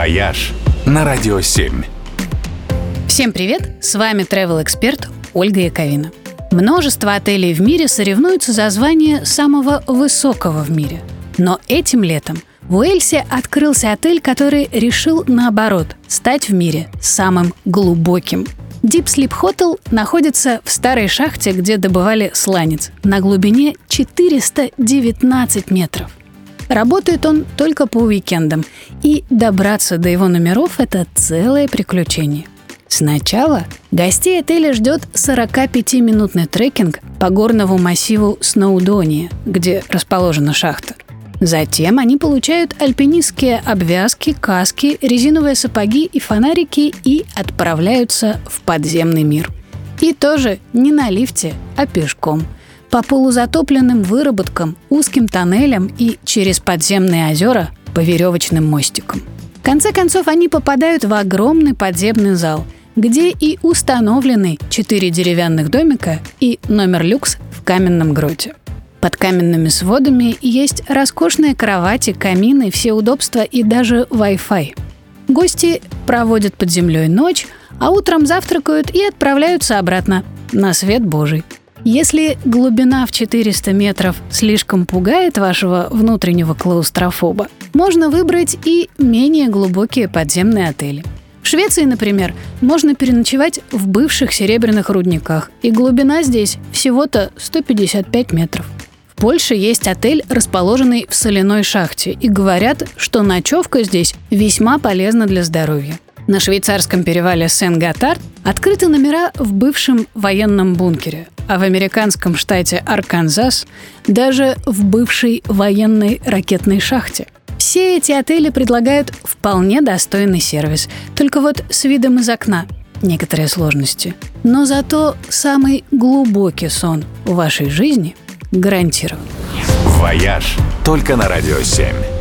«Вояж» на Радио 7. Всем привет! С вами travel эксперт Ольга Яковина. Множество отелей в мире соревнуются за звание самого высокого в мире. Но этим летом в Уэльсе открылся отель, который решил, наоборот, стать в мире самым глубоким. Deep Sleep Hotel находится в старой шахте, где добывали сланец, на глубине 419 метров. Работает он только по уикендам, и добраться до его номеров – это целое приключение. Сначала гостей отеля ждет 45-минутный трекинг по горному массиву Сноудония, где расположена шахта. Затем они получают альпинистские обвязки, каски, резиновые сапоги и фонарики и отправляются в подземный мир. И тоже не на лифте, а пешком – по полузатопленным выработкам, узким тоннелям и через подземные озера по веревочным мостикам. В конце концов, они попадают в огромный подземный зал, где и установлены четыре деревянных домика и номер люкс в каменном гроте. Под каменными сводами есть роскошные кровати, камины, все удобства и даже Wi-Fi. Гости проводят под землей ночь, а утром завтракают и отправляются обратно на свет Божий – если глубина в 400 метров слишком пугает вашего внутреннего клаустрофоба, можно выбрать и менее глубокие подземные отели. В Швеции, например, можно переночевать в бывших серебряных рудниках, и глубина здесь всего-то 155 метров. В Польше есть отель, расположенный в соляной шахте, и говорят, что ночевка здесь весьма полезна для здоровья. На швейцарском перевале Сен-Готард открыты номера в бывшем военном бункере, а в американском штате Арканзас даже в бывшей военной ракетной шахте. Все эти отели предлагают вполне достойный сервис, только вот с видом из окна некоторые сложности. Но зато самый глубокий сон в вашей жизни гарантирован. «Вояж» только на «Радио 7».